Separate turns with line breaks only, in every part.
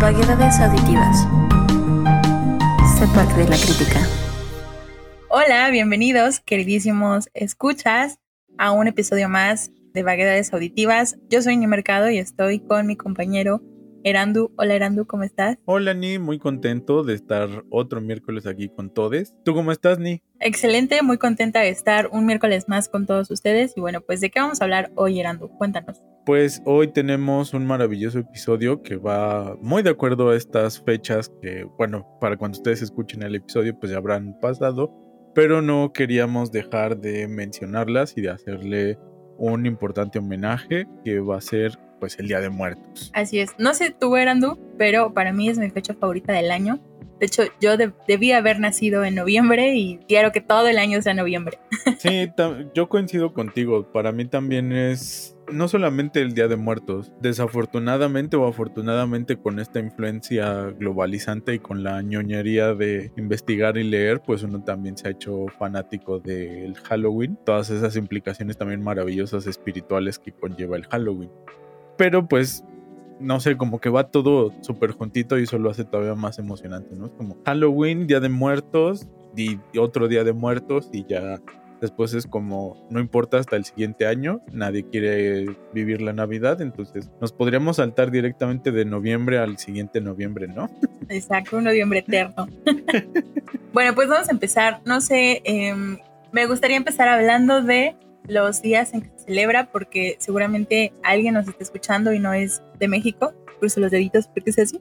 Vaguedades auditivas. Parte de la crítica.
Hola, bienvenidos, queridísimos escuchas, a un episodio más de Vaguedades Auditivas. Yo soy Ni Mercado y estoy con mi compañero Erandu. Hola Erandu, ¿cómo estás?
Hola Ni, muy contento de estar otro miércoles aquí con todos. ¿Tú cómo estás Ni?
Excelente, muy contenta de estar un miércoles más con todos ustedes. Y bueno, pues ¿de qué vamos a hablar hoy Erandu? Cuéntanos.
Pues hoy tenemos un maravilloso episodio que va muy de acuerdo a estas fechas que, bueno, para cuando ustedes escuchen el episodio pues ya habrán pasado, pero no queríamos dejar de mencionarlas y de hacerle un importante homenaje que va a ser pues el Día de Muertos.
Así es. No sé tú, Erandu, pero para mí es mi fecha favorita del año. De hecho, yo debí haber nacido en noviembre y quiero que todo el año sea noviembre.
Sí, yo coincido contigo. Para mí también es no solamente el Día de Muertos, desafortunadamente o afortunadamente con esta influencia globalizante y con la ñoñería de investigar y leer, pues uno también se ha hecho fanático del Halloween, todas esas implicaciones también maravillosas espirituales que conlleva el Halloween. Pero pues no sé, como que va todo súper juntito y eso lo hace todavía más emocionante, ¿no? Es como Halloween, Día de Muertos y otro Día de Muertos y ya después es como, no importa hasta el siguiente año, nadie quiere vivir la Navidad, entonces nos podríamos saltar directamente de noviembre al siguiente noviembre, ¿no?
Exacto, un noviembre eterno. bueno, pues vamos a empezar, no sé, em, me gustaría empezar hablando de los días en que se celebra, porque seguramente alguien nos está escuchando y no es de México. Cruzo los deditos porque es así.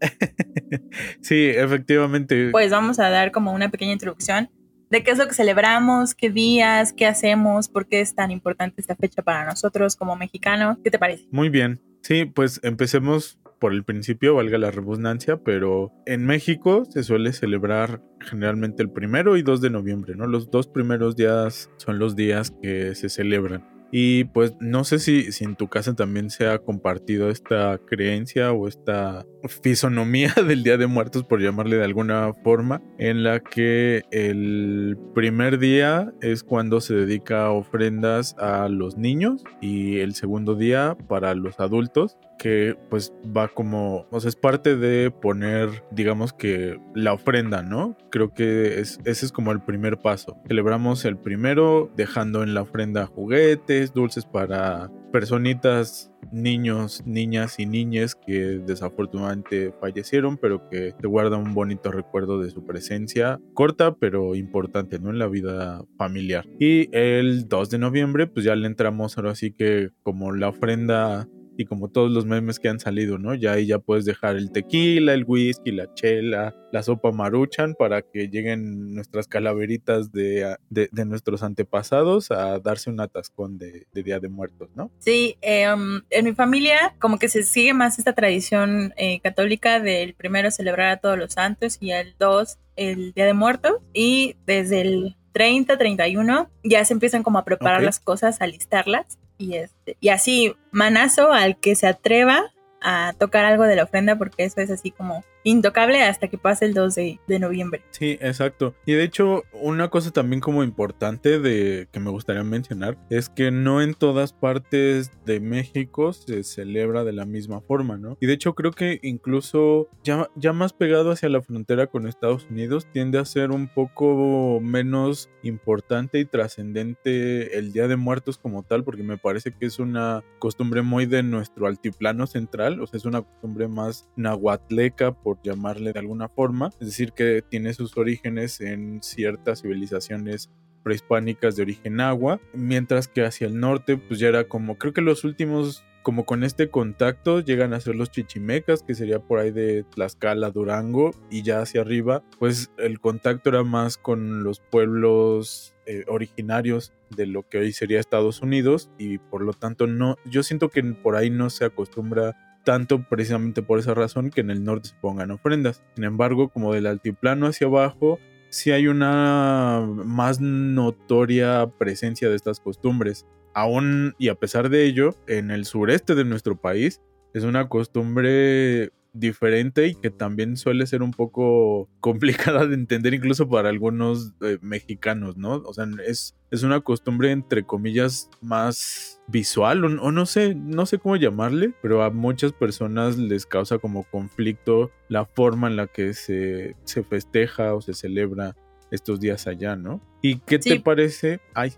sí, efectivamente.
Pues vamos a dar como una pequeña introducción de qué es lo que celebramos, qué días, qué hacemos, por qué es tan importante esta fecha para nosotros como mexicanos. ¿Qué te parece?
Muy bien. Sí, pues empecemos por el principio, valga la redundancia, pero en México se suele celebrar generalmente el primero y 2 de noviembre, ¿no? Los dos primeros días son los días que se celebran. Y pues no sé si, si en tu casa también se ha compartido esta creencia o esta fisonomía del Día de Muertos, por llamarle de alguna forma, en la que el primer día es cuando se dedica ofrendas a los niños y el segundo día para los adultos que pues va como, o sea, es parte de poner, digamos que la ofrenda, ¿no? Creo que es, ese es como el primer paso. Celebramos el primero dejando en la ofrenda juguetes, dulces para personitas, niños, niñas y niñas que desafortunadamente fallecieron, pero que te guarda un bonito recuerdo de su presencia, corta pero importante, ¿no? En la vida familiar. Y el 2 de noviembre, pues ya le entramos ahora sí que como la ofrenda y como todos los memes que han salido, ¿no? Ya ahí ya puedes dejar el tequila, el whisky, la chela, la sopa maruchan para que lleguen nuestras calaveritas de, de, nuestros antepasados a darse un atascón de, Día de Muertos, ¿no?
Sí, em, en mi familia como que se sigue más esta tradición eh, católica del primero celebrar a todos los santos y el dos el Día de Muertos y desde el 30, 31 ya se empiezan como a preparar las cosas, a listarlas y, este, y así, manazo al que se atreva a tocar algo de la ofrenda porque eso es así como intocable hasta que pase el 2 de, noviembre.
Sí, exacto. Y de hecho, una cosa también como importante de que me gustaría mencionar es que no en todas partes de México se celebra de la misma forma, ¿no? Y de hecho creo que incluso ya, ya más pegado hacia la frontera con Estados Unidos tiende a ser un poco menos importante y trascendente el Día de Muertos como tal, porque me parece que es una costumbre muy de nuestro altiplano central, o sea, es una costumbre más nahuatleca por llamarle de alguna forma, es decir, que tiene sus orígenes en ciertas civilizaciones prehispánicas de origen agua, mientras que hacia el norte pues ya era como, creo que los últimos como con este contacto llegan a ser los chichimecas, que sería por ahí de Tlaxcala, Durango, y ya hacia arriba, pues el contacto era más con los pueblos eh, originarios de lo que hoy sería Estados Unidos, y por lo tanto no, yo siento que por ahí no se acostumbra tanto precisamente por esa razón que en el norte se pongan ofrendas. Sin embargo, como del altiplano hacia abajo, sí hay una más notoria presencia de estas costumbres. Aún y a pesar de ello, en el sureste de nuestro país es una costumbre diferente y que también suele ser un poco complicada de entender incluso para algunos eh, mexicanos, ¿no? O sea, es, es una costumbre entre comillas más visual o, o, no sé, no sé cómo llamarle, pero a muchas personas les causa como conflicto la forma en la que se, se festeja o se celebra estos días allá, ¿no? ¿Y qué te parece? Ay.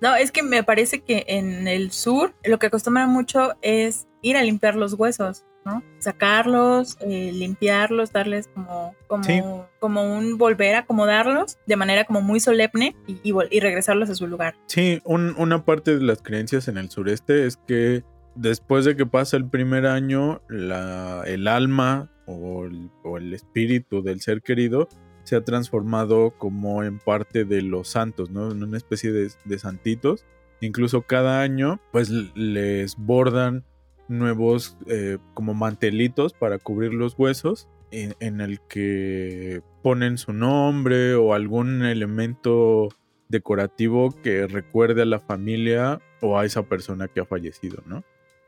No, es que me parece que en el sur lo que acostumbran mucho es ir a limpiar los huesos, ¿no? Sacarlos, eh, limpiarlos, darles como, como, como un volver a acomodarlos de manera como muy solemne y, y, regresarlos a su lugar.
Sí, un, una parte de las creencias en el sureste es que después de que pasa el primer año, la, el alma o el, o el espíritu del ser querido se ha transformado como en parte de los santos, ¿no? En una especie de, santitos. Incluso cada año, pues les bordan nuevos eh, como mantelitos para cubrir los huesos en, el que ponen su nombre o algún elemento decorativo que recuerde a la familia o a esa persona que ha fallecido, ¿no?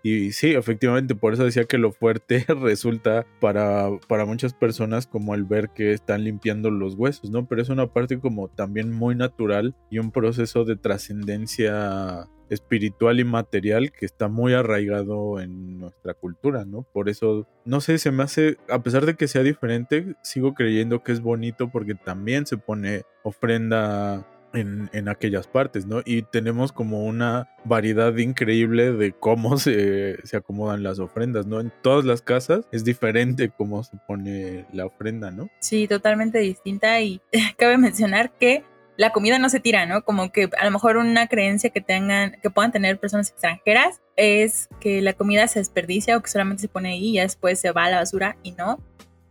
Y sí, efectivamente, por eso decía que lo fuerte resulta para, para muchas personas como el ver que están limpiando los huesos, ¿no? Pero es una parte como también muy natural y un proceso de trascendencia espiritual y material que está muy arraigado en nuestra cultura, ¿no? Por eso, no sé, se me hace, a pesar de que sea diferente, sigo creyendo que es bonito porque también se pone ofrenda en, aquellas partes, ¿no? Y tenemos como una variedad increíble de cómo se, se, acomodan las ofrendas, ¿no? En todas las casas es diferente cómo se pone la ofrenda, ¿no?
Sí, totalmente distinta y cabe mencionar que la comida no se tira, ¿no? Como que a lo mejor una creencia que tengan, que puedan tener personas extranjeras es que la comida se desperdicia o que solamente se pone ahí y después se va a la basura y no.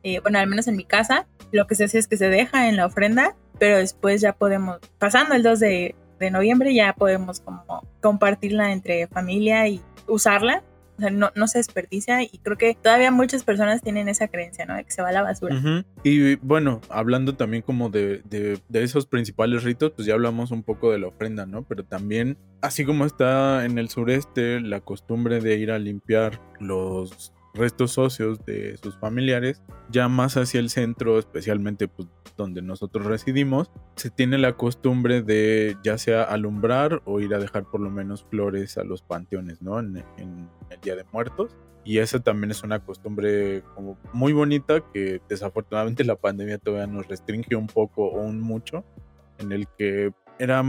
Eh, bueno, al menos en mi casa, lo que se hace es que se deja en la ofrenda pero después ya podemos, pasando el 2 de, noviembre, ya podemos como compartirla entre familia y usarla. O sea, no, no, se desperdicia y creo que todavía muchas personas tienen esa creencia, ¿no? De que se va a la basura.
Y bueno, hablando también como de, de, de, esos principales ritos, pues ya hablamos un poco de la ofrenda, ¿no? Pero también, así como está en el sureste la costumbre de ir a limpiar los restos socios de sus familiares, ya más hacia el centro, especialmente pues, donde nosotros residimos, se tiene la costumbre de ya sea alumbrar o ir a dejar por lo menos flores a los panteones, ¿no? En, el Día de Muertos. Y esa también es una costumbre como muy bonita que desafortunadamente la pandemia todavía nos restringe un poco o un mucho, en el que era,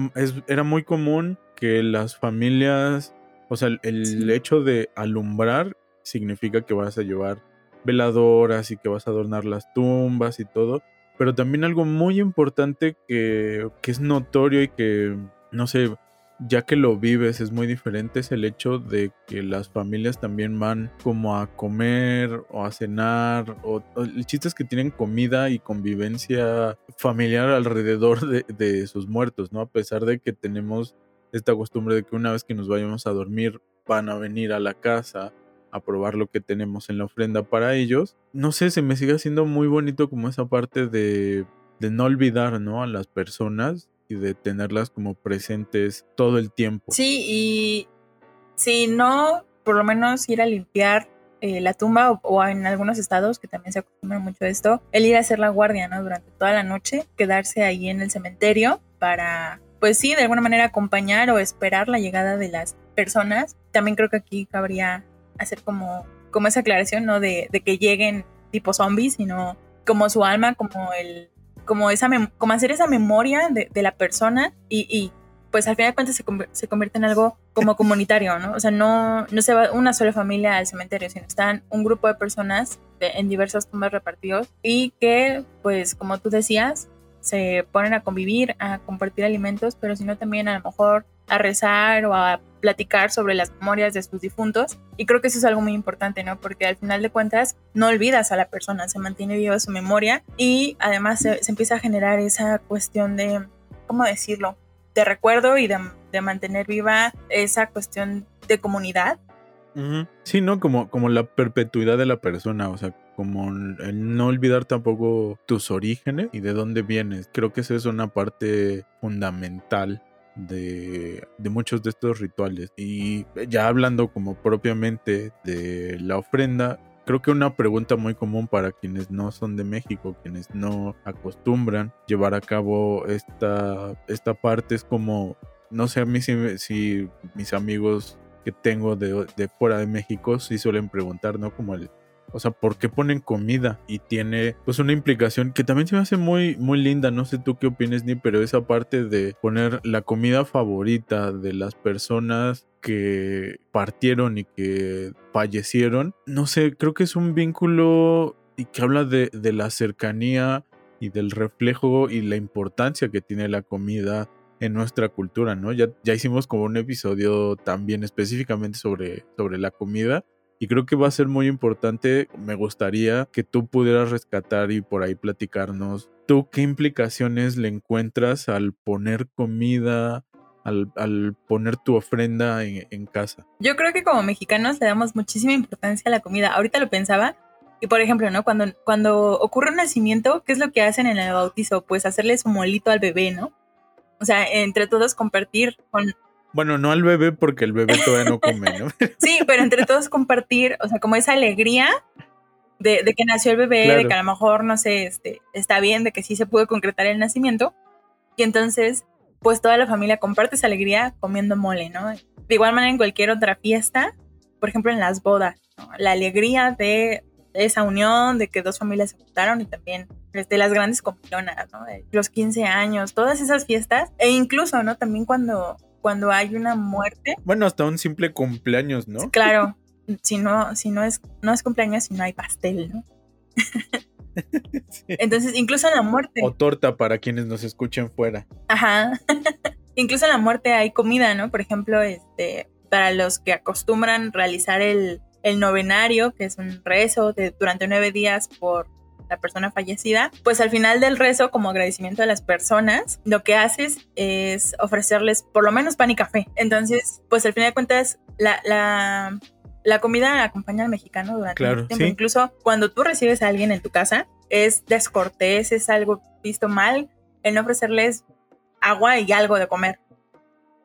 era muy común que las familias, o sea, el hecho de alumbrar significa que vas a llevar veladoras y que vas a adornar las tumbas y todo. Pero también algo muy importante que, es notorio y que, no sé, ya que lo vives es muy diferente es el hecho de que las familias también van como a comer o a cenar o, el chiste es que tienen comida y convivencia familiar alrededor de, de, sus muertos, ¿no? A pesar de que tenemos esta costumbre de que una vez que nos vayamos a dormir van a venir a la casa a probar lo que tenemos en la ofrenda para ellos. No sé, se me sigue haciendo muy bonito como esa parte de, no olvidar, ¿no? A las personas y de tenerlas como presentes todo el tiempo.
Sí, y si no, por lo menos ir a limpiar eh, la tumba o, en algunos estados que también se acostumbra mucho a esto, el ir a hacer la guardia, ¿no? Durante toda la noche, quedarse ahí en el cementerio para, pues sí, de alguna manera acompañar o esperar la llegada de las personas. También creo que aquí cabría hacer como, como esa aclaración, ¿no? De, de que lleguen tipo zombies, sino como su alma, como el, como esa, como hacer esa memoria de, de la persona y, y, pues al final de cuentas se, se, convierte en algo como comunitario, ¿no? O sea, no, no se va una sola familia al cementerio, sino están un grupo de personas en diversas tumbas repartidos y que, pues como tú decías, se ponen a convivir, a compartir alimentos, pero sino también a lo mejor a rezar o a platicar sobre las memorias de sus difuntos. Y creo que eso es algo muy importante, ¿no? Porque al final de cuentas no olvidas a la persona, se mantiene viva su memoria y además se, empieza a generar esa cuestión de, ¿cómo decirlo? De recuerdo y de, de mantener viva esa cuestión de comunidad.
Sí, ¿no? Como, como la perpetuidad de la persona, o sea, como el no olvidar tampoco tus orígenes y de dónde vienes. Creo que esa es una parte fundamental de, muchos de estos rituales. Y ya hablando como propiamente de la ofrenda, creo que una pregunta muy común para quienes no son de México, quienes no acostumbran llevar a cabo esta, esta parte es como, no sé a mí si, si mis amigos que tengo de, de fuera de México sí suelen preguntar, ¿no? Como el o sea, ¿por qué ponen comida? Y tiene pues una implicación que también se me hace muy, muy linda. No sé tú qué opinas, ni, pero esa parte de poner la comida favorita de las personas que partieron y que fallecieron. No sé, creo que es un vínculo y que habla de, de la cercanía y del reflejo y la importancia que tiene la comida en nuestra cultura, ¿no? Ya, ya hicimos como un episodio también específicamente sobre, sobre la comida y creo que va a ser muy importante, me gustaría que tú pudieras rescatar y por ahí platicarnos, tú qué implicaciones le encuentras al poner comida, al, poner tu ofrenda en, casa.
Yo creo que como mexicanos le damos muchísima importancia a la comida. Ahorita lo pensaba. Y por ejemplo, ¿no? Cuando, cuando ocurre un nacimiento, ¿qué es lo que hacen en el bautizo? Pues hacerle su molito al bebé, ¿no? O sea, entre todos compartir con,
bueno, no al bebé porque el bebé todavía no come, ¿no?
sí, pero entre todos compartir, o sea, como esa alegría de, que nació el bebé, de que a lo mejor, no sé, este, está bien, de que sí se pudo concretar el nacimiento. Y entonces, pues toda la familia comparte esa alegría comiendo mole, ¿no? De igual manera en cualquier otra fiesta, por ejemplo en las bodas, ¿no? la alegría de esa unión, de que dos familias se juntaron y también de las grandes comilonas, ¿no? De los 15 años, todas esas fiestas, e incluso, ¿no? También cuando cuando hay una muerte.
Bueno, hasta un simple cumpleaños, ¿no?
Claro, si no, si no es, no es cumpleaños, si no hay pastel, ¿no? Entonces, incluso en la muerte.
O torta para quienes nos escuchen fuera.
Ajá. incluso en la muerte hay comida, ¿no? Por ejemplo, este, para los que acostumbran realizar el, el novenario, que es un rezo de, durante nueve días por la persona fallecida, pues al final del rezo, como agradecimiento a las personas, lo que haces es ofrecerles por lo menos pan y café. Entonces, pues al final de cuentas, la, la, la comida acompaña al mexicano durante el tiempo. Incluso cuando tú recibes a alguien en tu casa, es descortés, es algo visto mal el no ofrecerles agua y algo de comer.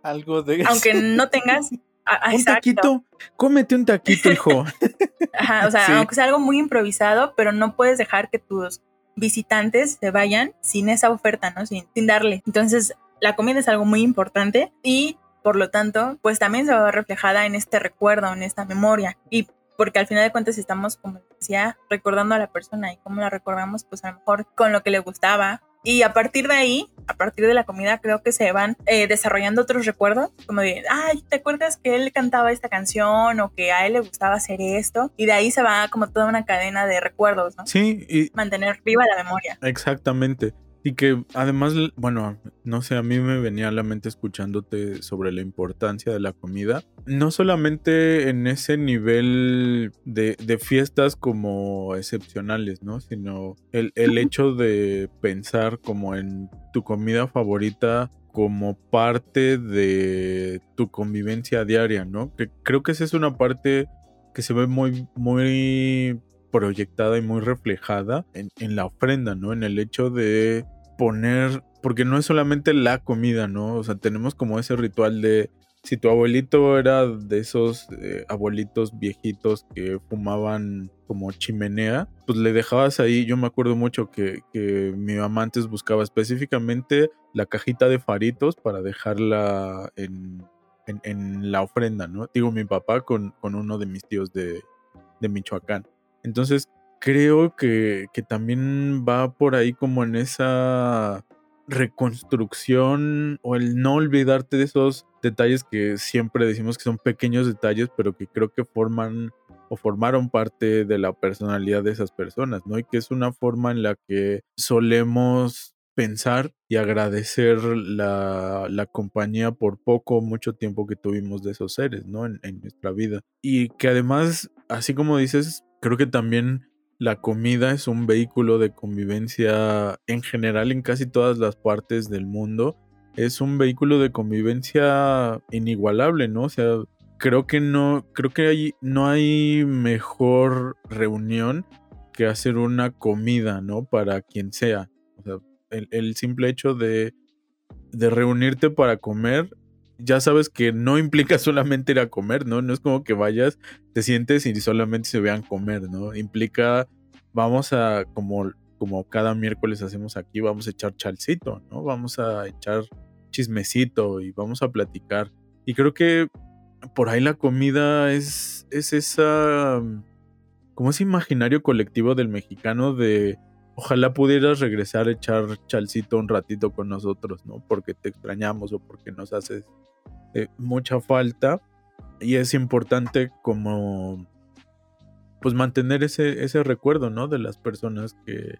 Algo de...
Aunque no tengas
Ah, ah, un taquito, cómete un taquito, hijo.
Ajá, o sea, aunque sea algo muy improvisado, pero no puedes dejar que tus visitantes se vayan sin esa oferta, ¿no? Sin, sin darle. Entonces, la comida es algo muy importante y por lo tanto, pues también se va a ver reflejada en este recuerdo, en esta memoria. Y porque al final de cuentas estamos, como decía, recordando a la persona y cómo la recordamos, pues a lo mejor con lo que le gustaba, y a partir de ahí, a partir de la comida, creo que se van eh, desarrollando otros recuerdos, como de, ay, ¿te acuerdas que él cantaba esta canción o que a él le gustaba hacer esto? Y de ahí se va como toda una cadena de recuerdos, ¿no?
Sí, y...
Mantener viva la memoria.
Exactamente. Y que además, bueno, no sé, a mí me venía a la mente escuchándote sobre la importancia de la comida. No solamente en ese nivel de, fiestas como excepcionales, ¿no? Sino el, el hecho de pensar como en tu comida favorita como parte de tu convivencia diaria, ¿no? Que creo que esa es una parte que se ve muy, muy proyectada y muy reflejada en, en, la ofrenda, ¿no? En el hecho de poner, porque no es solamente la comida, ¿no? O sea, tenemos como ese ritual de, si tu abuelito era de esos eh, abuelitos viejitos que fumaban como chimenea, pues le dejabas ahí, yo me acuerdo mucho que, que mi mamá antes buscaba específicamente la cajita de faritos para dejarla en, en, la ofrenda, ¿no? Digo, mi papá con, con uno de mis tíos de, de Michoacán. Entonces, creo que, que, también va por ahí como en esa reconstrucción o el no olvidarte de esos detalles que siempre decimos que son pequeños detalles, pero que creo que forman o formaron parte de la personalidad de esas personas, ¿no? Y que es una forma en la que solemos pensar y agradecer la, la compañía por poco o mucho tiempo que tuvimos de esos seres, ¿no? En, en nuestra vida. Y que además, así como dices, creo que también la comida es un vehículo de convivencia en general en casi todas las partes del mundo. Es un vehículo de convivencia inigualable, ¿no? O sea, creo que no, creo que hay, no hay mejor reunión que hacer una comida, ¿no? Para quien sea. O sea, el, simple hecho de, de reunirte para comer ya sabes que no implica solamente ir a comer, ¿no? No es como que vayas, te sientes y solamente se vean comer, ¿no? Implica, vamos a, como, como cada miércoles hacemos aquí, vamos a echar chalcito, ¿no? Vamos a echar chismecito y vamos a platicar. Y creo que por ahí la comida es, es esa, como ese imaginario colectivo del mexicano de ojalá pudieras regresar a echar chalcito un ratito con nosotros, ¿no? Porque te extrañamos o porque nos haces eh, mucha falta. Y es importante como pues mantener ese, ese recuerdo, ¿no? De las personas que,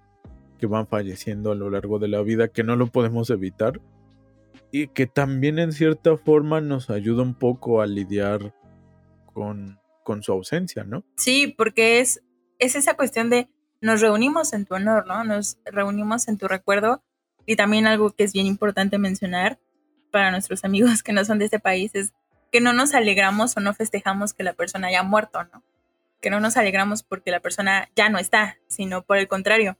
que van falleciendo a lo largo de la vida, que no lo podemos evitar. Y que también en cierta forma nos ayuda un poco a lidiar con, con su ausencia, ¿no?
Sí, porque es, es esa cuestión de nos reunimos en tu honor, ¿no? Nos reunimos en tu recuerdo. Y también algo que es bien importante mencionar para nuestros amigos que no son de este país es que no nos alegramos o no festejamos que la persona haya muerto, ¿no? Que no nos alegramos porque la persona ya no está, sino por el contrario,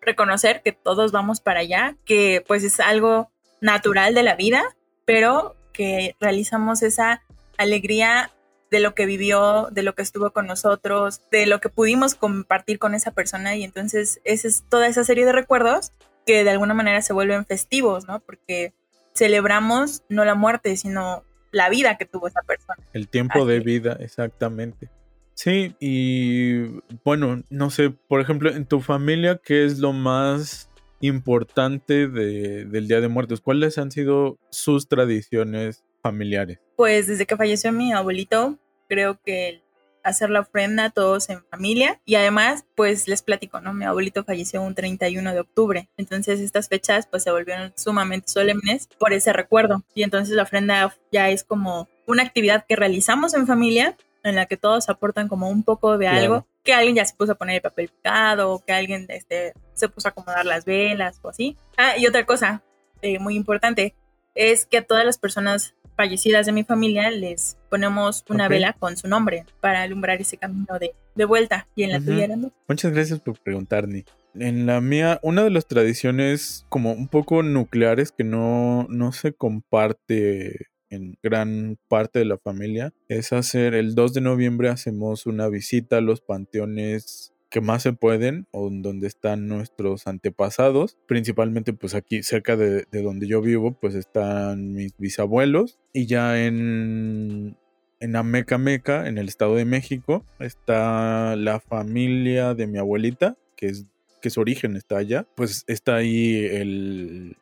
reconocer que todos vamos para allá, que pues es algo natural de la vida, pero que realizamos esa alegría de lo que vivió, de lo que estuvo con nosotros, de lo que pudimos compartir con esa persona y entonces esa es toda esa serie de recuerdos que de alguna manera se vuelven festivos, ¿no? Porque celebramos no la muerte, sino la vida que tuvo esa persona.
El tiempo de vida, exactamente. Sí, y bueno, no sé, por ejemplo, en tu familia, ¿qué es lo más importante del Día de Muertos? ¿Cuáles han sido sus tradiciones familiares?
Pues desde que falleció mi abuelito, creo que hacer la ofrenda todos en familia y además pues les platico, ¿no? Mi abuelito falleció un 31 de octubre, entonces estas fechas pues se volvieron sumamente solemnes por ese recuerdo y entonces la ofrenda ya es como una actividad que realizamos en familia en la que todos aportan como un poco de algo, que alguien ya se puso a poner el papel picado, que alguien este, se puso a acomodar las velas o así. Ah, y otra cosa eh, muy importante es que a todas las personas fallecidas de mi familia les ponemos una vela con su nombre para alumbrar ese camino de, de vuelta. Y en la tuya, ¿no?
Muchas gracias por preguntar, Ni. En la mía, una de las tradiciones como un poco nucleares que no, no se comparte en gran parte de la familia es hacer el 2 de noviembre hacemos una visita a los panteones que más se pueden o donde están nuestros antepasados. Principalmente pues aquí cerca de, donde yo vivo pues están mis bisabuelos y ya en, en Ameca Meca, en el Estado de México, está la familia de mi abuelita que es que su origen está allá, pues está ahí el,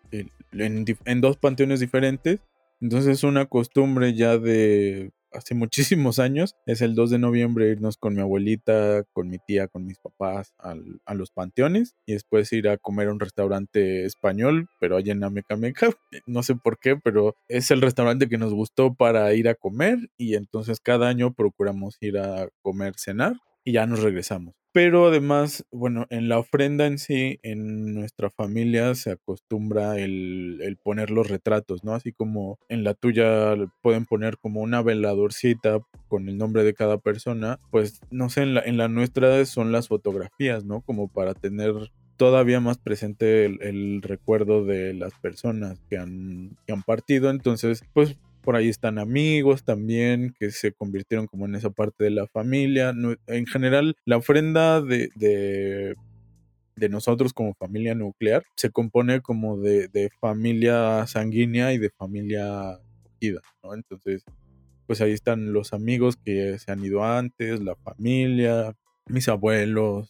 en, en dos panteones diferentes. Entonces es una costumbre ya de hace muchísimos años, es el 2 de noviembre irnos con mi abuelita, con mi tía, con mis papás a los panteones y después ir a comer a un restaurante español, pero allá en Amecameca. No sé por qué, pero es el restaurante que nos gustó para ir a comer y entonces cada año procuramos ir a comer, cenar y ya nos regresamos. Pero además, bueno, en la ofrenda en sí, en nuestra familia se acostumbra el, poner los retratos, ¿no? Así como en la tuya pueden poner como una veladorcita con el nombre de cada persona, pues no sé, en la, en la nuestra son las fotografías, ¿no? Como para tener todavía más presente el, el, recuerdo de las personas que han, que han partido. Entonces, pues por ahí están amigos también que se convirtieron como en esa parte de la familia. En general, la ofrenda de, de, nosotros como familia nuclear se compone como de, de familia sanguínea y de familia acogida, ¿no? Entonces, pues ahí están los amigos que se han ido antes, la familia, mis abuelos,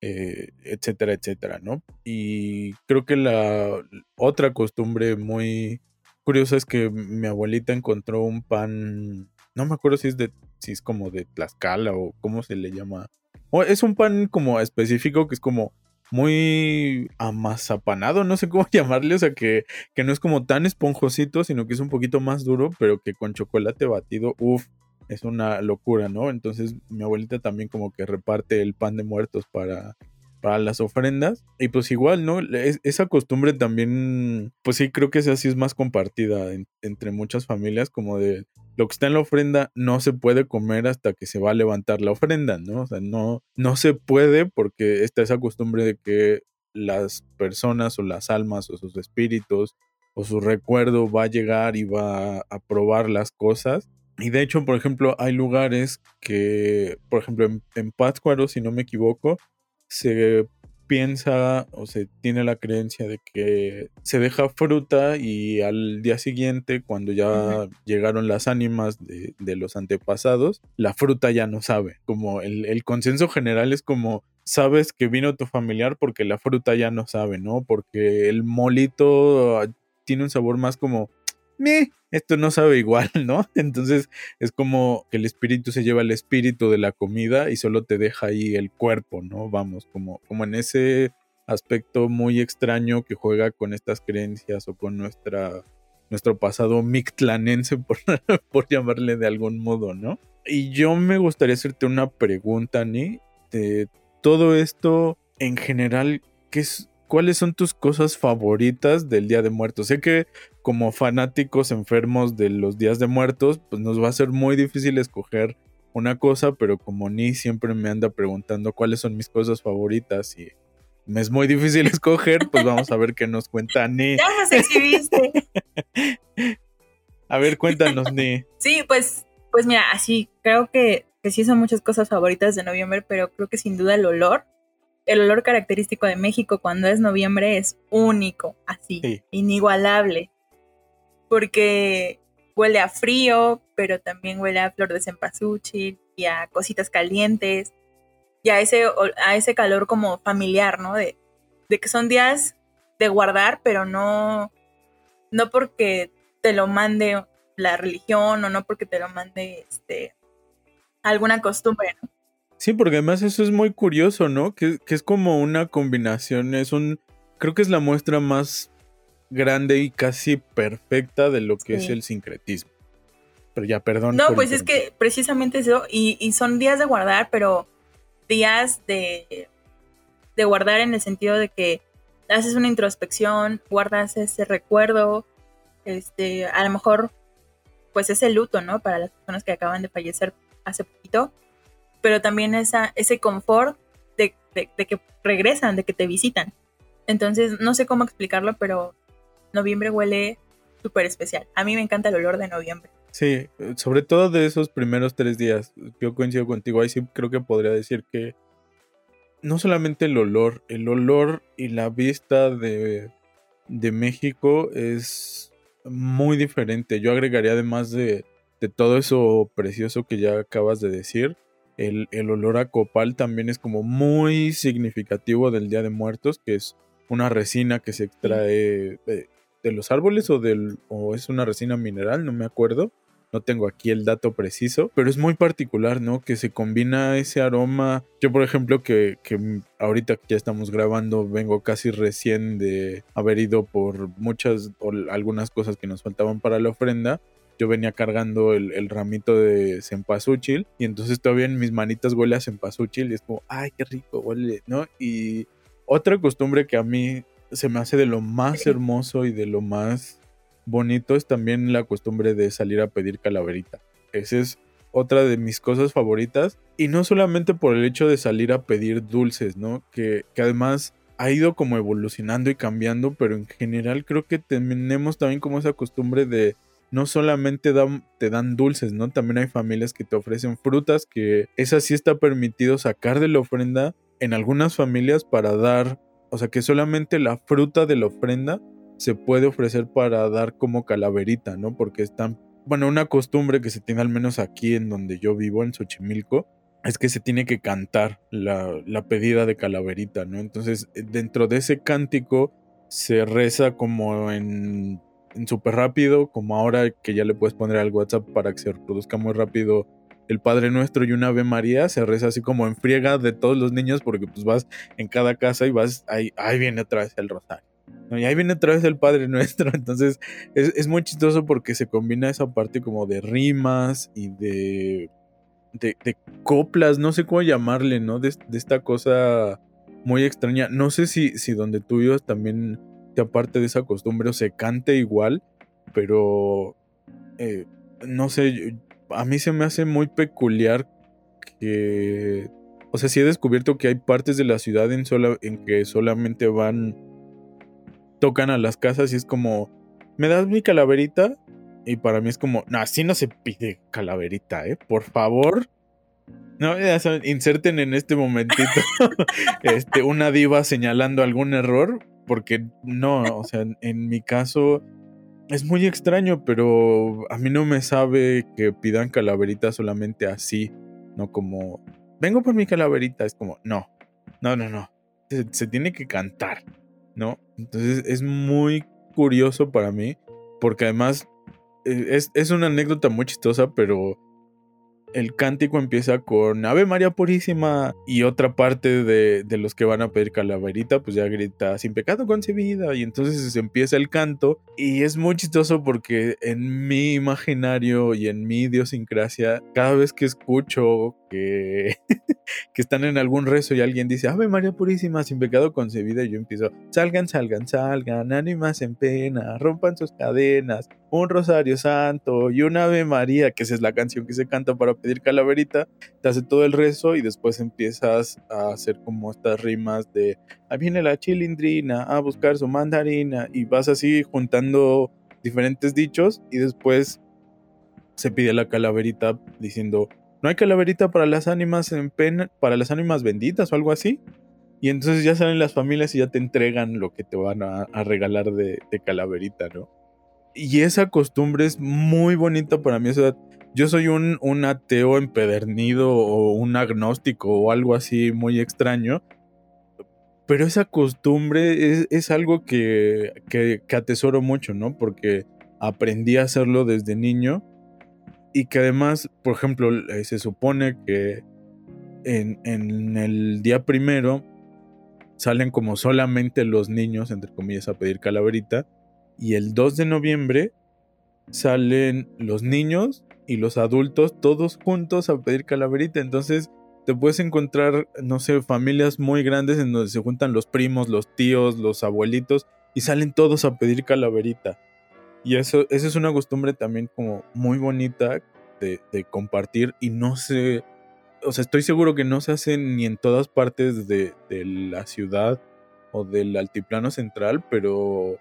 eh, etcétera, etcétera, ¿no? Y creo que la otra costumbre muy curioso es que mi abuelita encontró un pan, no me acuerdo si es de, si es como de Tlaxcala o cómo se le llama. O es un pan como específico que es como muy amazapanado, no sé cómo llamarle, o sea que, que no es como tan esponjosito, sino que es un poquito más duro, pero que con chocolate batido, uff, es una locura, ¿no? Entonces mi abuelita también como que reparte el pan de muertos para, para las ofrendas. Y pues igual, ¿no? esa costumbre también, pues sí, creo que esa sí es más compartida entre muchas familias, como de lo que está en la ofrenda no se puede comer hasta que se va a levantar la ofrenda, ¿no? O sea, no, no se puede porque está esa costumbre de que las personas o las almas o sus espíritus o su recuerdo va a llegar y va a probar las cosas. Y de hecho, por ejemplo, hay lugares que, por ejemplo, en, en Pátzcuaro, si no me equivoco, se piensa o se tiene la creencia de que se deja fruta y al día siguiente, cuando ya llegaron las ánimas de, de, los antepasados, la fruta ya no sabe. Como el, el, consenso general es como sabes que vino tu familiar porque la fruta ya no sabe, ¿no? Porque el molito tiene un sabor más como me, esto no sabe igual, ¿no? Entonces es como que el espíritu se lleva el espíritu de la comida y solo te deja ahí el cuerpo, ¿no? Vamos, como, como en ese aspecto muy extraño que juega con estas creencias o con nuestra, nuestro pasado mictlanense, por, por llamarle de algún modo, ¿no? Y yo me gustaría hacerte una pregunta, Ni, de todo esto en general, ¿qué es, ¿cuáles son tus cosas favoritas del Día de Muertos? Sé que como fanáticos enfermos de los días de muertos, pues nos va a ser muy difícil escoger una cosa, pero como Ni siempre me anda preguntando cuáles son mis cosas favoritas y me es muy difícil escoger, pues vamos a ver qué nos cuenta Ni.
Ya nos exhibiste.
a ver, cuéntanos, Ni.
Sí, pues, pues mira, así creo que, que sí son muchas cosas favoritas de noviembre, pero creo que sin duda el olor el olor característico de México cuando es noviembre es único, así, sí. inigualable porque huele a frío, pero también huele a flor de cempasúchil y a cositas calientes y a ese, a ese calor como familiar, ¿no? De, de que son días de guardar, pero no, no porque te lo mande la religión o no porque te lo mande este, alguna costumbre, ¿no?
Sí, porque además eso es muy curioso, ¿no? Que, que es como una combinación, es un, creo que es la muestra más grande y casi perfecta de lo que sí. es el sincretismo. Pero ya, perdón.
No, pues es que precisamente eso, y, y, son días de guardar, pero días de, de guardar en el sentido de que haces una introspección, guardas ese recuerdo, este, a lo mejor, pues ese luto, ¿no? Para las personas que acaban de fallecer hace poquito, pero también esa, ese confort de, de, que regresan, de que te visitan. Entonces, no sé cómo explicarlo, pero noviembre huele súper especial. A mí me encanta el olor de noviembre.
Sí, sobre todo de esos primeros tres días. Yo coincido contigo. Ahí sí creo que podría decir que no solamente el olor, el olor y la vista de, de México es muy diferente. Yo agregaría además de, de, todo eso precioso que ya acabas de decir, el, el olor a copal también es como muy significativo del Día de Muertos, que es una resina que se extrae de, de los árboles o, del, o es una resina mineral, no me acuerdo. No tengo aquí el dato preciso, pero es muy particular, ¿no? Que se combina ese aroma. Yo, por ejemplo, que, que ahorita que ya estamos grabando, vengo casi recién de haber ido por muchas o algunas cosas que nos faltaban para la ofrenda yo venía cargando el, el, ramito de cempasúchil y entonces todavía en mis manitas huele a cempasúchil y es como, ay, qué rico huele, ¿no? Y otra costumbre que a mí se me hace de lo más hermoso y de lo más bonito es también la costumbre de salir a pedir calaverita. Esa es otra de mis cosas favoritas. Y no solamente por el hecho de salir a pedir dulces, ¿no? Que, que además ha ido como evolucionando y cambiando, pero en general creo que tenemos también como esa costumbre de no solamente dan, te dan dulces, ¿no? También hay familias que te ofrecen frutas, que esa sí está permitido sacar de la ofrenda en algunas familias para dar o sea que solamente la fruta de la ofrenda se puede ofrecer para dar como calaverita, ¿no? Porque están, bueno, una costumbre que se tiene al menos aquí en donde yo vivo, en Xochimilco, es que se tiene que cantar la, la pedida de calaverita, ¿no? Entonces, eh, dentro de ese cántico se reza como en, en súper rápido, como ahora que ya le puedes poner al WhatsApp para que se reproduzca muy rápido el Padre Nuestro y una Ave María se reza así como en friega de todos los niños porque pues vas en cada casa y vas, ahí, ahí viene otra vez el rosario. ¿no? Y ahí viene otra vez el Padre Nuestro. Entonces es, es, muy chistoso porque se combina esa parte como de rimas y de, de, coplas, no sé cómo llamarle, ¿no? De, de, esta cosa muy extraña. No sé si, si donde tú vivas también te aparte de esa costumbre o se cante igual, pero... Eh, no sé, a mí se me hace muy peculiar que... O sea, sí he descubierto que hay partes de la ciudad en, en que solamente van... Tocan a las casas y es como... ¿me das mi calaverita? Y para mí es como, no, así no se pide calaverita, ¿eh? Por favor. No, ya saben, inserten en este momentito este, una diva señalando algún error, porque no, o sea, en, mi caso es muy extraño, pero a mí no me sabe que pidan calaverita solamente así, no como, vengo por mi calaverita, es como, no, no, no, no, se, se tiene que cantar, ¿no? Entonces es muy curioso para mí, porque además eh, es, es una anécdota muy chistosa, pero el cántico empieza con Ave María Purísima y otra parte de, de, los que van a pedir calaverita pues ya grita sin pecado concebida y entonces se empieza el canto y es muy chistoso porque en mi imaginario y en mi idiosincrasia cada vez que escucho que, están en algún rezo y alguien dice Ave María Purísima sin pecado concebida y yo empiezo salgan, salgan, salgan, ánimas en pena, rompan sus cadenas, un rosario santo y una Ave María, que esa es la canción que se canta para pedir calaverita, te hace todo el rezo y después empiezas a hacer como estas rimas de ahí viene la chilindrina a buscar su mandarina y vas así juntando diferentes dichos y después se pide la calaverita diciendo no hay calaverita para las ánimas en pena, para las ánimas benditas o algo así. Y entonces ya salen las familias y ya te entregan lo que te van a, regalar de, calaverita, ¿no? Y esa costumbre es muy bonita para mí. O sea, yo soy un, ateo empedernido o un agnóstico o algo así muy extraño. Pero esa costumbre es, es algo que, que, que atesoro mucho, ¿no? Porque aprendí a hacerlo desde niño y que además, por ejemplo, eh, se supone que en, en, el día primero salen como solamente los niños, entre comillas, a pedir calaverita, y el 2 de noviembre salen los niños y los adultos todos juntos a pedir calaverita, entonces te puedes encontrar, no sé, familias muy grandes en donde se juntan los primos, los tíos, los abuelitos, y salen todos a pedir calaverita. Y eso, eso es una costumbre también como muy bonita de, compartir y no sé, o sea, estoy seguro que no se hace ni en todas partes de, de la ciudad o del altiplano central, pero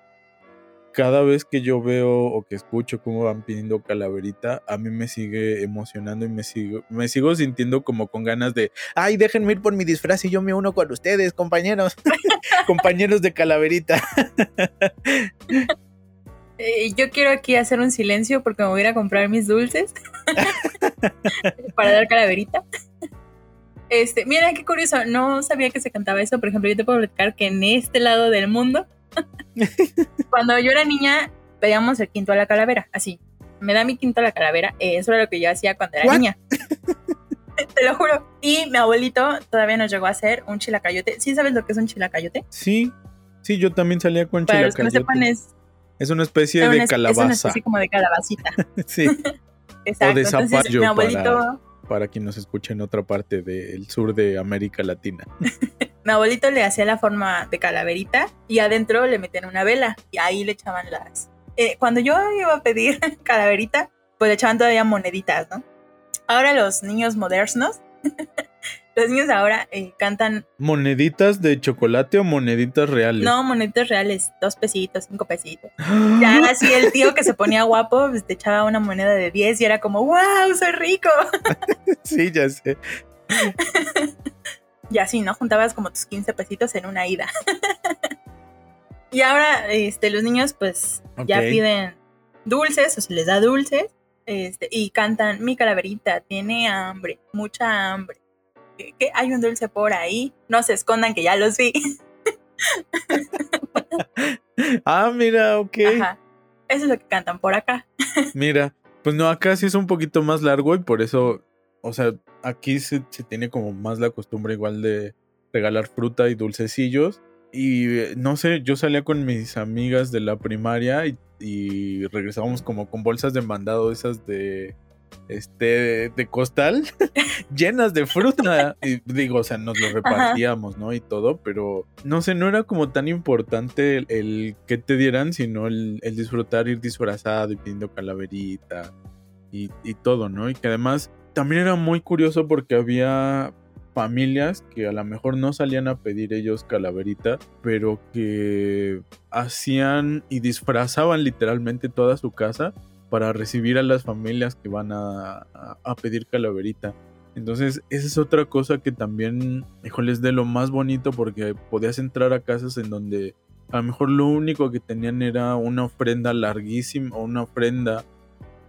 cada vez que yo veo o que escucho cómo van pidiendo calaverita, a mí me sigue emocionando y me sigo, me sigo sintiendo como con ganas de, ay, déjenme ir por mi disfraz y yo me uno con ustedes, compañeros, compañeros de calaverita.
Eh, yo quiero aquí hacer un silencio porque me voy a ir a comprar mis dulces para dar calaverita. Este, mira qué curioso, no sabía que se cantaba eso. Por ejemplo, yo te puedo platicar que en este lado del mundo, cuando yo era niña, pedíamos el quinto a la calavera, así. Me da mi quinto a la calavera, eh, eso era lo que yo hacía cuando era ¿What? niña. te lo juro. Y mi abuelito todavía nos llegó a hacer un chilacayote. ¿Sí sabes lo que es un chilacayote?
Sí, sí, yo también salía con
Para
chilacayote.
Los que no sepan, es
es una especie una, de calabaza.
Es una especie como de calabacita.
sí.
Exacto.
O de zapallo
Entonces, mi abuelito...
para, para quien nos escuche en otra parte del sur de América Latina.
mi abuelito le hacía la forma de calaverita y adentro le metían una vela y ahí le echaban las... Eh, cuando yo iba a pedir calaverita, pues le echaban todavía moneditas, ¿no? Ahora los niños modernos los niños ahora eh, cantan.
¿Moneditas de chocolate o moneditas reales?
No, moneditas reales, dos pesitos, cinco pesitos. ya así el tío que se ponía guapo, pues te echaba una moneda de 10 y era como, wow, soy rico.
sí, ya sé.
y así, ¿no? Juntabas como tus 15 pesitos en una ida. y ahora, este, los niños, pues, okay. ya piden dulces o se les da dulces. Este, y cantan, mi calaverita tiene hambre, mucha hambre que hay un dulce por ahí. No se escondan que ya los vi.
ah, mira, ok.
Ajá. Eso es lo que cantan por acá.
mira, pues no, acá sí es un poquito más largo y por eso, o sea, aquí se, se tiene como más la costumbre igual de regalar fruta y dulcecillos. Y no sé, yo salía con mis amigas de la primaria y, y regresábamos como con bolsas de mandado, esas de este, de costal llenas de fruta. Y digo, o sea, nos lo repartíamos, Ajá. ¿no? Y todo, pero no sé, no era como tan importante el, el que te dieran, sino el, el, disfrutar, ir disfrazado y pidiendo calaverita y, y, todo, ¿no? Y que además también era muy curioso porque había familias que a lo mejor no salían a pedir ellos calaverita, pero que hacían y disfrazaban literalmente toda su casa para recibir a las familias que van a, a, pedir calaverita. Entonces, esa es otra cosa que también, híjole, es de lo más bonito porque podías entrar a casas en donde a lo mejor lo único que tenían era una ofrenda larguísima o una ofrenda,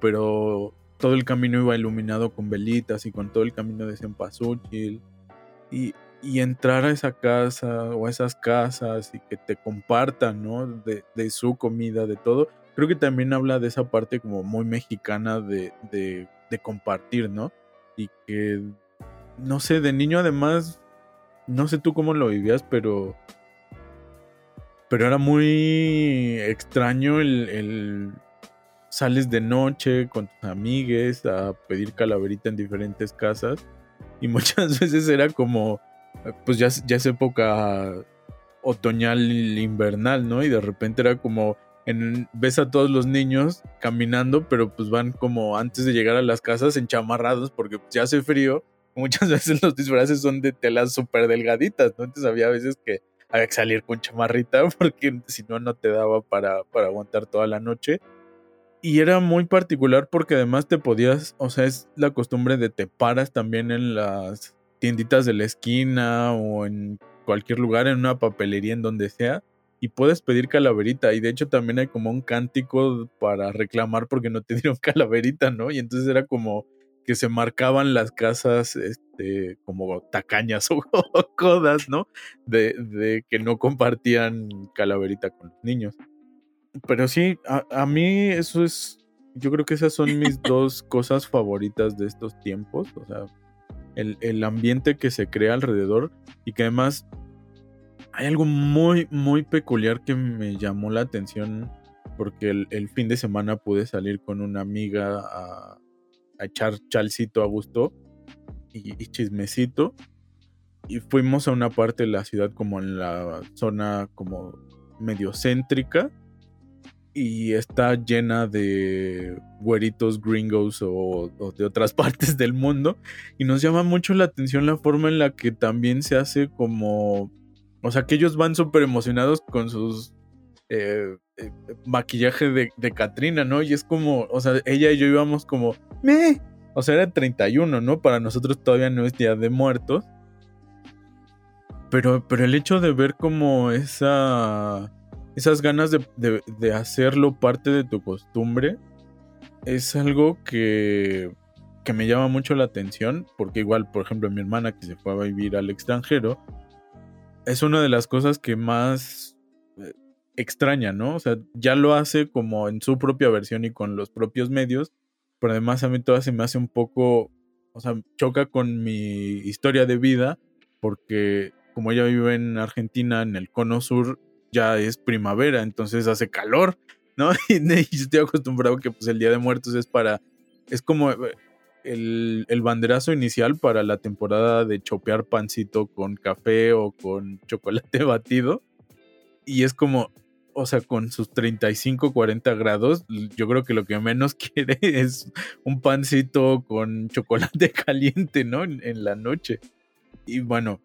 pero todo el camino iba iluminado con velitas y con todo el camino de cempasúchil. Y, y entrar a esa casa o a esas casas y que te compartan, ¿no? De, de, su comida, de todo. Creo que también habla de esa parte como muy mexicana de, de, de compartir, ¿no? Y que, no sé, de niño además, no sé tú cómo lo vivías, pero pero era muy extraño el, sales de noche con tus amigues a pedir calaverita en diferentes casas y muchas veces era como pues ya, ya es época otoñal invernal, ¿no? Y de repente era como en, ves a todos los niños caminando, pero pues van como antes de llegar a las casas enchamarrados porque ya hace frío. Muchas veces los disfraces son de telas súper delgaditas, ¿no? Entonces había veces que había que salir con chamarrita porque si no, no te daba para, para aguantar toda la noche. Y era muy particular porque además te podías, o sea, es la costumbre de te paras también en las tienditas de la esquina o en cualquier lugar, en una papelería, en donde sea, y puedes pedir calaverita. Y de hecho también hay como un cántico para reclamar porque no te dieron calaverita, ¿no? Y entonces era como que se marcaban las casas este, como tacañas o codas, ¿no? De, de, que no compartían calaverita con los niños. Pero sí, a, a, mí eso es, yo creo que esas son mis dos cosas favoritas de estos tiempos, o sea, el, el ambiente que se crea alrededor y que además hay algo muy, muy peculiar que me llamó la atención porque el, fin de semana pude salir con una amiga a echar chalcito a gusto y, chismecito. Y fuimos a una parte de la ciudad como en la zona como medio céntrica. Y está llena de güeritos gringos o, de otras partes del mundo. Y nos llama mucho la atención la forma en la que también se hace como... O sea, que ellos van súper emocionados con sus eh, eh, maquillaje de, de Katrina, ¿no? Y es como, o sea, ella y yo íbamos como, me. O sea, era 31, ¿no? Para nosotros todavía no es Día de Muertos. Pero, pero el hecho de ver como esa. Esas ganas de, de hacerlo parte de tu costumbre. Es algo que. que me llama mucho la atención. Porque igual, por ejemplo, mi hermana que se fue a vivir al extranjero. Es una de las cosas que más extraña, ¿no? O sea, ya lo hace como en su propia versión y con los propios medios, pero además a mí todo se me hace un poco, o sea, choca con mi historia de vida, porque como ella vive en Argentina, en el cono sur, ya es primavera, entonces hace calor, ¿no? Y, estoy acostumbrado que pues el Día de Muertos es para, es como eh, el, el, banderazo inicial para la temporada de chopear pancito con café o con chocolate batido. Y es como, o sea, con sus 35, 40 grados, yo creo que lo que menos quiere es un pancito con chocolate caliente, ¿no? En, la noche. Y bueno,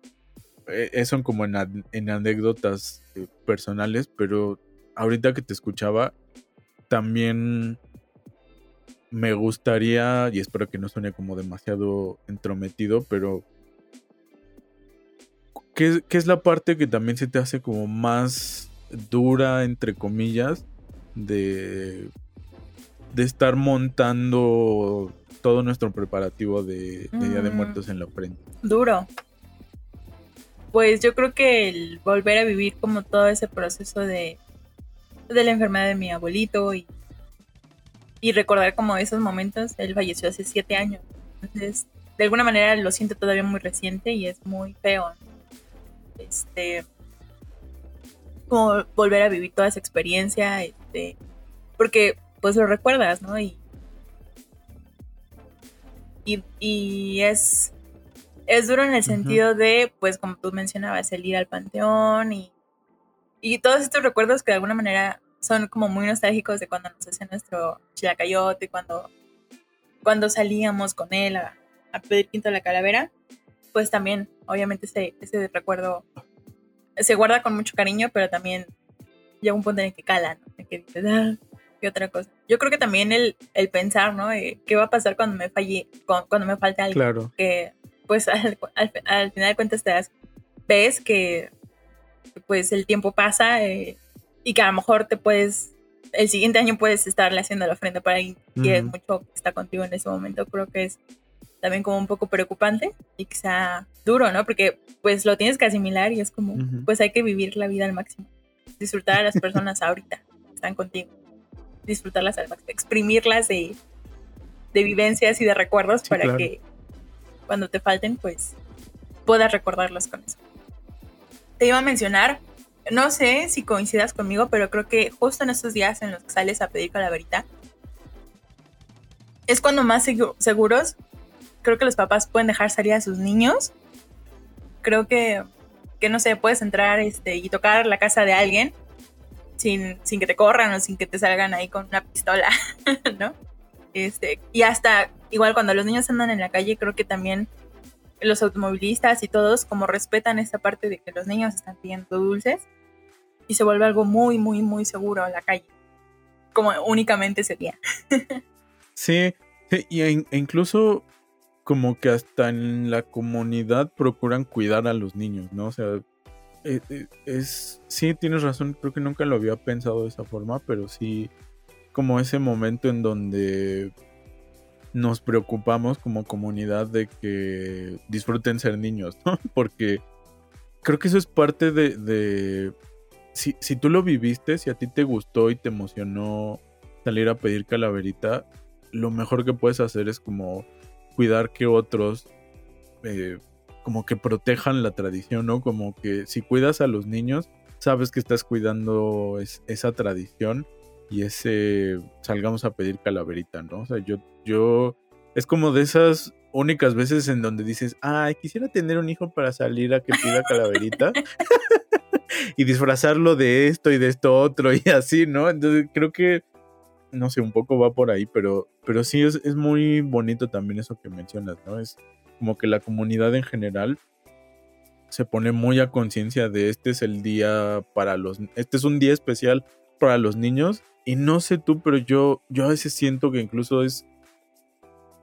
eso como en, anécdotas eh, personales, pero ahorita que te escuchaba, también me gustaría, y espero que no suene como demasiado entrometido, pero ¿qué, ¿qué, es la parte que también se te hace como más dura, entre comillas, de, de estar montando todo nuestro preparativo de, Día de mm. Muertos en la frente.
Duro. Pues yo creo que el volver a vivir como todo ese proceso de, de la enfermedad de mi abuelito y, y recordar como esos momentos, él falleció hace siete años. Entonces, de alguna manera lo siento todavía muy reciente y es muy feo. Este, como volver a vivir toda esa experiencia, este, porque pues lo recuerdas, ¿no? Y, y, es, es duro en el sentido de, pues como tú mencionabas, el ir al panteón y, y todos estos recuerdos que de alguna manera son como muy nostálgicos de cuando nos hacía nuestro chilacayote, cuando, cuando salíamos con él a, a pedir quinto a la calavera. pues también, obviamente, ese, ese recuerdo se guarda con mucho cariño, pero también llega un punto en el que cala, ¿no? En que dices, ah, qué otra cosa. Yo creo que también el, el pensar, ¿no? ¿Qué va a pasar cuando me falle, cuando me falte algo?
Claro.
Que, pues, al, al, al final de cuentas te das, ves que, pues, el tiempo pasa eh, y que a lo mejor te puedes, el siguiente año puedes estarle haciendo la ofrenda para alguien que quiere
Ujú.
mucho, que está contigo en ese momento. Creo que es también como un poco preocupante y quizá duro, ¿no? Porque pues lo tienes que asimilar y es como,
Ujú.
pues hay que vivir la vida al máximo. Disfrutar a las personas ahorita, que están contigo. Disfrutarlas al máximo, exprimirlas de, de vivencias y de recuerdos
Sí,
para
claro.
que cuando te falten, pues puedas recordarlos con eso. Te iba a mencionar, no sé si coincidas conmigo, pero creo que justo en estos días en los que sales a pedir calaverita, es cuando más segu- seguros creo que los papás pueden dejar salir a sus niños. Creo que, que no sé, puedes entrar este, y tocar la casa de alguien sin, sin que te corran o sin que te salgan ahí con una pistola, ¿no? Este, y hasta, igual cuando los niños andan en la calle, creo que también los automovilistas y todos como respetan esta parte de que los niños están pidiendo dulces y se vuelve algo muy, muy, muy seguro en la calle. Como únicamente ese día.
Sí, sí, y e- incluso como que hasta en la comunidad procuran cuidar a los niños, ¿no? O sea, e- e- es, sí, tienes razón, creo que nunca lo había pensado de esa forma, pero sí, como ese momento en donde nos preocupamos como comunidad de que disfruten ser niños, ¿no? Porque creo que eso es parte de si, si tú lo viviste, si a ti te gustó y te emocionó salir a pedir calaverita, lo mejor que puedes hacer es como cuidar que otros eh, como que protejan la tradición, ¿no? Como que si cuidas a los niños, sabes que estás cuidando es- esa tradición y ese salgamos a pedir calaverita, ¿no? O sea, yo, yo, es como de esas únicas veces en donde dices, ay, quisiera tener un hijo para salir a que pida calaverita. y disfrazarlo de esto y de esto otro y así, ¿no? Entonces creo que no sé, un poco va por ahí, pero, pero sí es, muy bonito también eso que mencionas, ¿no? Es como que la comunidad en general se pone muy a conciencia de este es el día para los, este es un día especial para los niños y no sé tú, pero yo, yo a veces siento que incluso es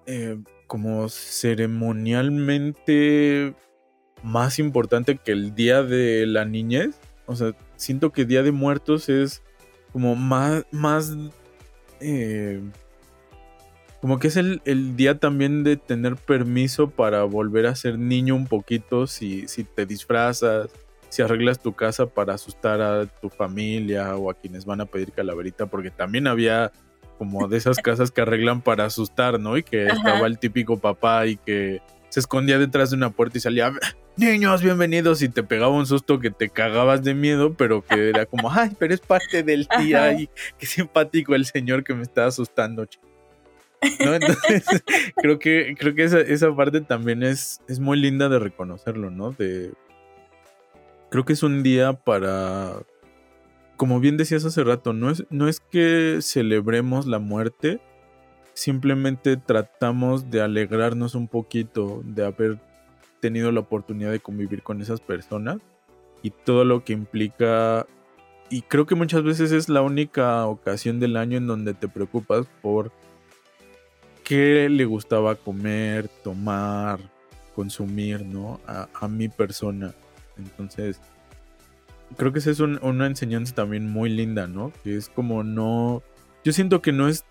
eh, como ceremonialmente más importante que el día de la niñez. O sea, siento que Día de Muertos es como más, más eh, como que es el, el, día también de tener permiso para volver a ser niño un poquito si, si te disfrazas, si arreglas tu casa para asustar a tu familia o a quienes van a pedir calaverita, porque también había como de esas casas que arreglan para asustar, ¿no? Y que Ajá. estaba el típico papá y que se escondía detrás de una puerta y salía, niños, bienvenidos, y te pegaba un susto que te cagabas de miedo, pero que era como, ay, pero es parte del día Ajá. y qué simpático el señor que me está asustando. ¿No? Entonces, creo que, creo que esa, esa parte también es, es muy linda de reconocerlo, ¿no? De, creo que es un día para, como bien decías hace rato, no es, no es que celebremos la muerte, simplemente tratamos de alegrarnos un poquito de haber tenido la oportunidad de convivir con esas personas y todo lo que implica y creo que muchas veces es la única ocasión del año en donde te preocupas por qué le gustaba comer, tomar, consumir, ¿no? A, mi persona. Entonces, creo que esa es un, una enseñanza también muy linda, ¿no? Que es como no... Yo siento que no es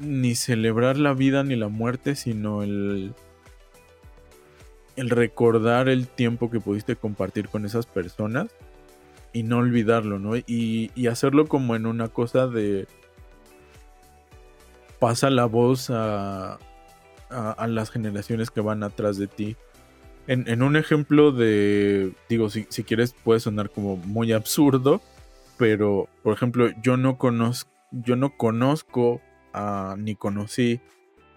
ni celebrar la vida ni la muerte, sino el, el recordar el tiempo que pudiste compartir con esas personas y no olvidarlo, ¿no? Y, y hacerlo como en una cosa de pasa la voz a, a, las generaciones que van atrás de ti. En, en un ejemplo de, digo, si, si, quieres puede sonar como muy absurdo, pero por ejemplo, yo no conozco, yo no conozco a, ni conocí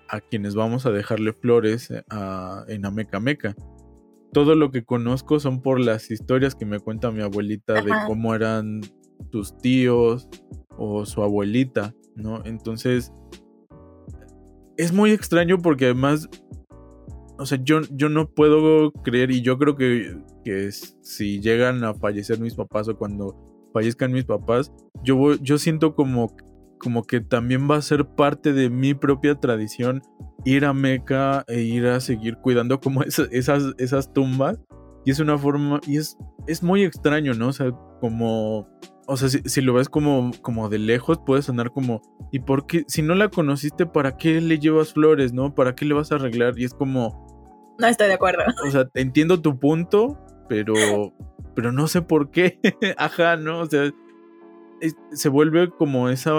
a quienes vamos a dejarle flores a, en Ameca Meca. Todo lo que conozco son por las historias que me cuenta mi abuelita Ajá. de cómo eran sus tíos o su abuelita, ¿no? Entonces, es muy extraño porque además o sea, yo, yo no puedo creer y yo creo que, que si llegan a fallecer mis papás o cuando fallezcan mis papás, yo, yo siento como, como que también va a ser parte de mi propia tradición ir a Meca e ir a seguir cuidando como esas, esas, esas tumbas. Y es una forma, y es, es muy extraño, ¿no? O sea, como o sea, si, lo ves como, como de lejos, puede sonar como, ¿y por qué? Si no la conociste, ¿para qué le llevas flores, no? ¿Para qué le vas a arreglar? Y es como...
No estoy de acuerdo.
O sea, entiendo tu punto, pero, pero no sé por qué. Ajá, ¿no? O sea, se vuelve como esa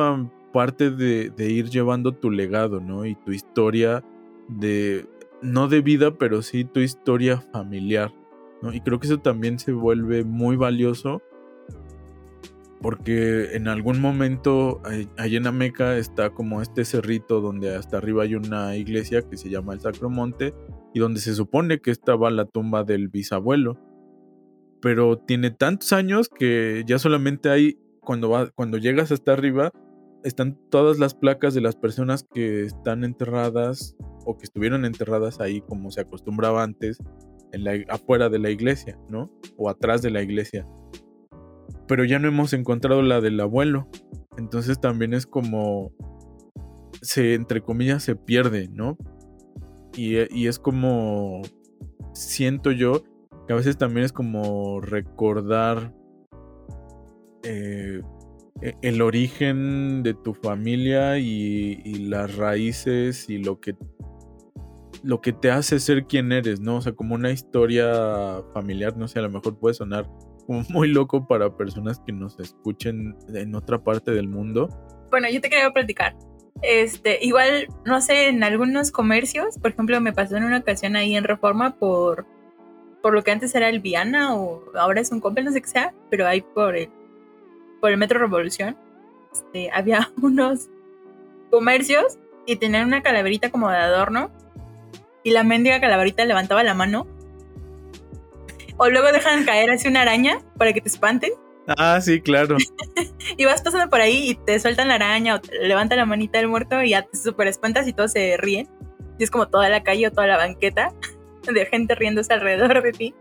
parte de, ir llevando tu legado, ¿no? Y tu historia de, no de vida, pero sí tu historia familiar, ¿no? Y creo que eso también se vuelve muy valioso porque en algún momento allá en Ameca está como este cerrito donde hasta arriba hay una iglesia que se llama el Sacromonte y donde se supone que estaba la tumba del bisabuelo. Pero tiene tantos años que ya solamente hay, cuando, va, cuando llegas hasta arriba, están todas las placas de las personas que están enterradas o que estuvieron enterradas ahí como se acostumbraba antes, en la, afuera de la iglesia, ¿no? O atrás de la iglesia pero ya no hemos encontrado la del abuelo. Entonces también es como se entre comillas se pierde, ¿no? Y, es como siento yo que a veces también es como recordar eh, e, el origen de tu familia y, las raíces y lo que lo que te hace ser quien eres, ¿no? O sea, como una historia familiar, no sé, a lo mejor puede sonar muy loco para personas que nos escuchen en otra parte del mundo.
Bueno, yo te quería platicar. Este, igual, no sé, en algunos comercios, por ejemplo, me pasó en una ocasión ahí en Reforma por, por lo que antes era el Viana o ahora es un Coppel, no sé qué sea, pero ahí por el, por el Metro Revolución, este, había unos comercios y tenían una calaverita como de adorno y la mendiga calaverita levantaba la mano o luego dejan caer así una araña para que te espanten.
Ah, sí, claro.
y vas pasando por ahí y te sueltan la araña o te levanta la manita del muerto y ya te super espantas y todos se ríen. Y es como toda la calle o toda la banqueta de gente riéndose alrededor de ti.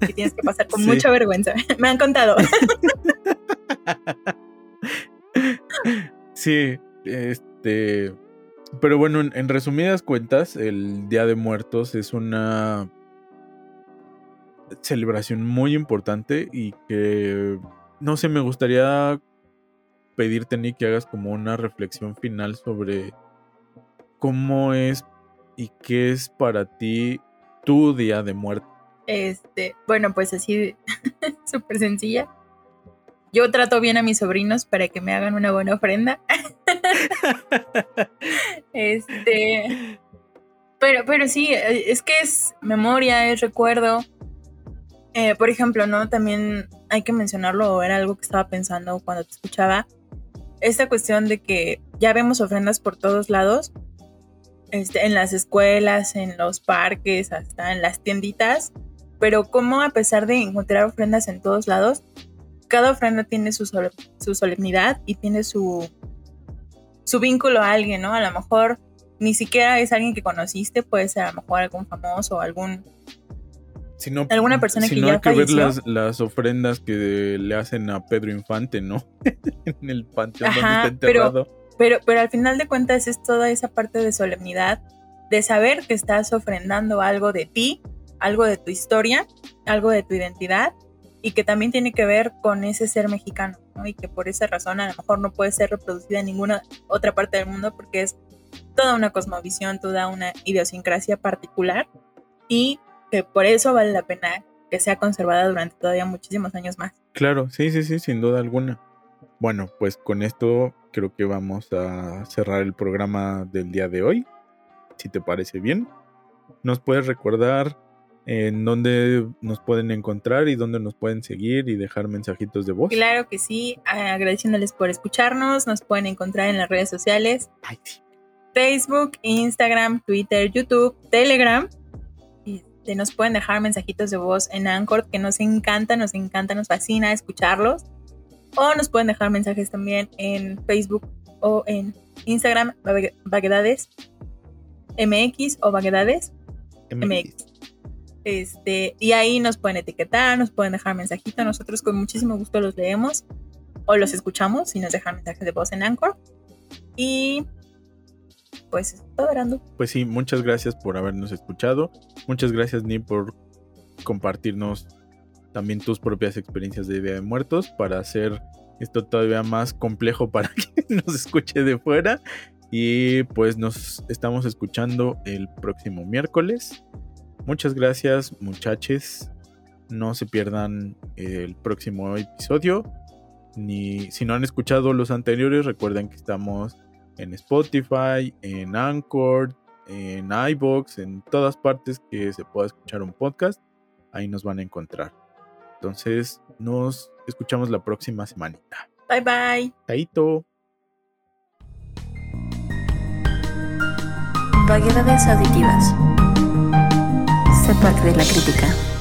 Y tienes que pasar con mucha vergüenza. Me han contado.
Sí, este. Pero bueno, en resumidas cuentas, el Día de Muertos es una celebración muy importante y que, no sé, me gustaría pedirte, Nick, que hagas como una reflexión final sobre cómo es y qué es para ti tu día de muerte.
Este, bueno, pues así, súper sencilla. Yo trato bien a mis sobrinos para que me hagan una buena ofrenda. este, pero, pero sí, es que es memoria, es recuerdo. Eh, por ejemplo, ¿no? También hay que mencionarlo, era algo que estaba pensando cuando te escuchaba, esta cuestión de que ya vemos ofrendas por todos lados, este, en las escuelas, en los parques, hasta en las tienditas, pero como a pesar de encontrar ofrendas en todos lados, cada ofrenda tiene su, su solemnidad y tiene su, su vínculo a alguien, ¿no? A lo mejor ni siquiera es alguien que conociste, puede ser a lo mejor algún famoso o algún alguna persona
que
no
hay que ver las, ofrendas que le hacen a Pedro Infante, ¿no? en el panteón donde está enterrado.
Pero, pero, al final de cuentas es toda esa parte de solemnidad, de saber que estás ofrendando algo de ti, algo de tu historia, algo de tu identidad y que también tiene que ver con ese ser mexicano, ¿no? Y que por esa razón a lo mejor no puede ser reproducida en ninguna otra parte del mundo porque es toda una cosmovisión, toda una idiosincrasia particular y por eso vale la pena que sea conservada durante todavía muchísimos años más.
Claro, sí, sí, sí, sin duda alguna. Bueno, pues con esto creo que vamos a cerrar el programa del día de hoy, si te parece bien. ¿Nos puedes recordar en dónde nos pueden encontrar y dónde nos pueden seguir y dejar mensajitos de voz?
Claro que sí, agradeciéndoles por escucharnos, nos pueden encontrar en las redes sociales. Facebook, Instagram, Twitter, YouTube, Telegram nos pueden dejar mensajitos de voz en Anchor, que nos encanta, nos encanta, nos fascina escucharlos. O nos pueden dejar mensajes también en Facebook o en Instagram, Vaguedades MX o Vaguedades. MX. Este, y ahí nos pueden etiquetar, nos pueden dejar mensajito. Nosotros con muchísimo gusto los leemos o los escuchamos si nos dejan mensajes de voz en Anchor. Y pues todo orando.
Pues sí, muchas gracias por habernos escuchado. Muchas gracias, Ni, por compartirnos también tus propias experiencias de Día de Muertos para hacer esto todavía más complejo para quien nos escuche de fuera. Y pues nos estamos escuchando el próximo miércoles. Muchas gracias muchachos. No se pierdan el próximo episodio. Ni si no han escuchado los anteriores, recuerden que estamos en Spotify, en Anchor, en iBox, en todas partes que se pueda escuchar un podcast. Ahí nos van a encontrar. Entonces, nos escuchamos la próxima semanita.
Bye bye.
Chaito.
Vaguedades auditivas. Sé parte de la crítica.